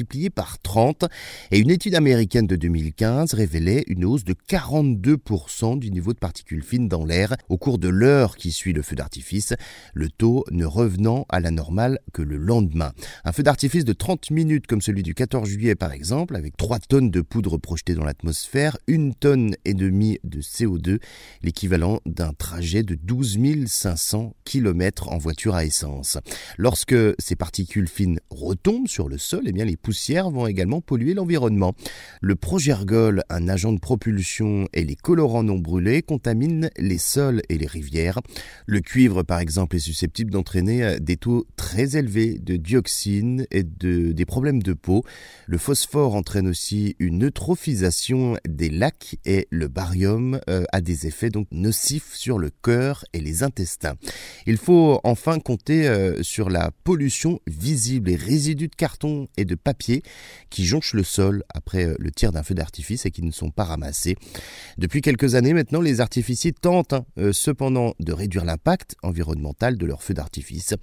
multiplié par 30 et une étude américaine de 2015 révélait une hausse de 42% du niveau de particules fines dans l'air au cours de l'heure qui suit le feu d'artifice, le taux ne revenant à la normale que le lendemain. Un feu d'artifice de 30 minutes comme celui du 14 juillet par exemple, avec 3 tonnes de poudre projetée dans l'atmosphère, une tonne et demie de CO2, l'équivalent d'un trajet de 12 500 km en voiture à essence. Lorsque ces particules fines retombent sur le sol, eh bien les poussières vont également polluer l'environnement. Le progergol, un agent de propulsion et les colorants non brûlés contaminent les sols et les rivières. Le cuivre, par exemple, est susceptible d'entraîner des taux très élevés de dioxine et de, des problèmes de peau. Le phosphore entraîne aussi une eutrophisation des lacs et le barium euh, a des effets nocifs sur le cœur et les intestins. Il faut enfin compter euh, sur la pollution visible et résidus de carton et de papier qui jonchent le sol après euh, le tir d'un feu d'artifice et qui ne sont pas ramassés. Depuis quelques années maintenant, les artificiers tentent hein, euh, cependant de réduire l'impact environnemental de leurs feux d'artifice.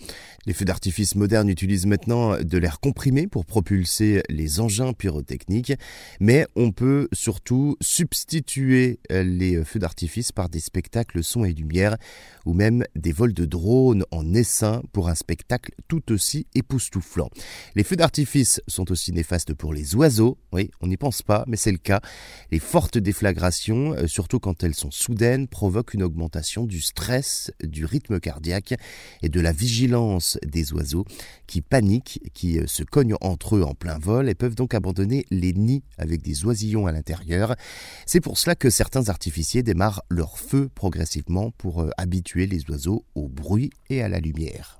Les feux d'artifice modernes utilisent maintenant de l'air comprimé pour propulser les engins pyrotechniques, mais on peut surtout substituer les feux d'artifice par des spectacles son et lumière ou même des vols de drones en essaim pour un spectacle tout aussi époustouflant. Les feux d'artifice sont aussi néfastes pour les oiseaux, oui, on n'y pense pas, mais c'est le cas. Les fortes déflagrations, euh, surtout quand elles sont soudaines, provoquent une augmentation du stress, du rythme cardiaque et de la vigilance des oiseaux qui paniquent, qui euh, se cognent entre eux en plein vol et peuvent donc abandonner les nids avec des oisillons à l'intérieur. C'est pour cela que certains artificiers démarrent leur feu progressivement pour euh, habituer les oiseaux au bruit et à la lumière.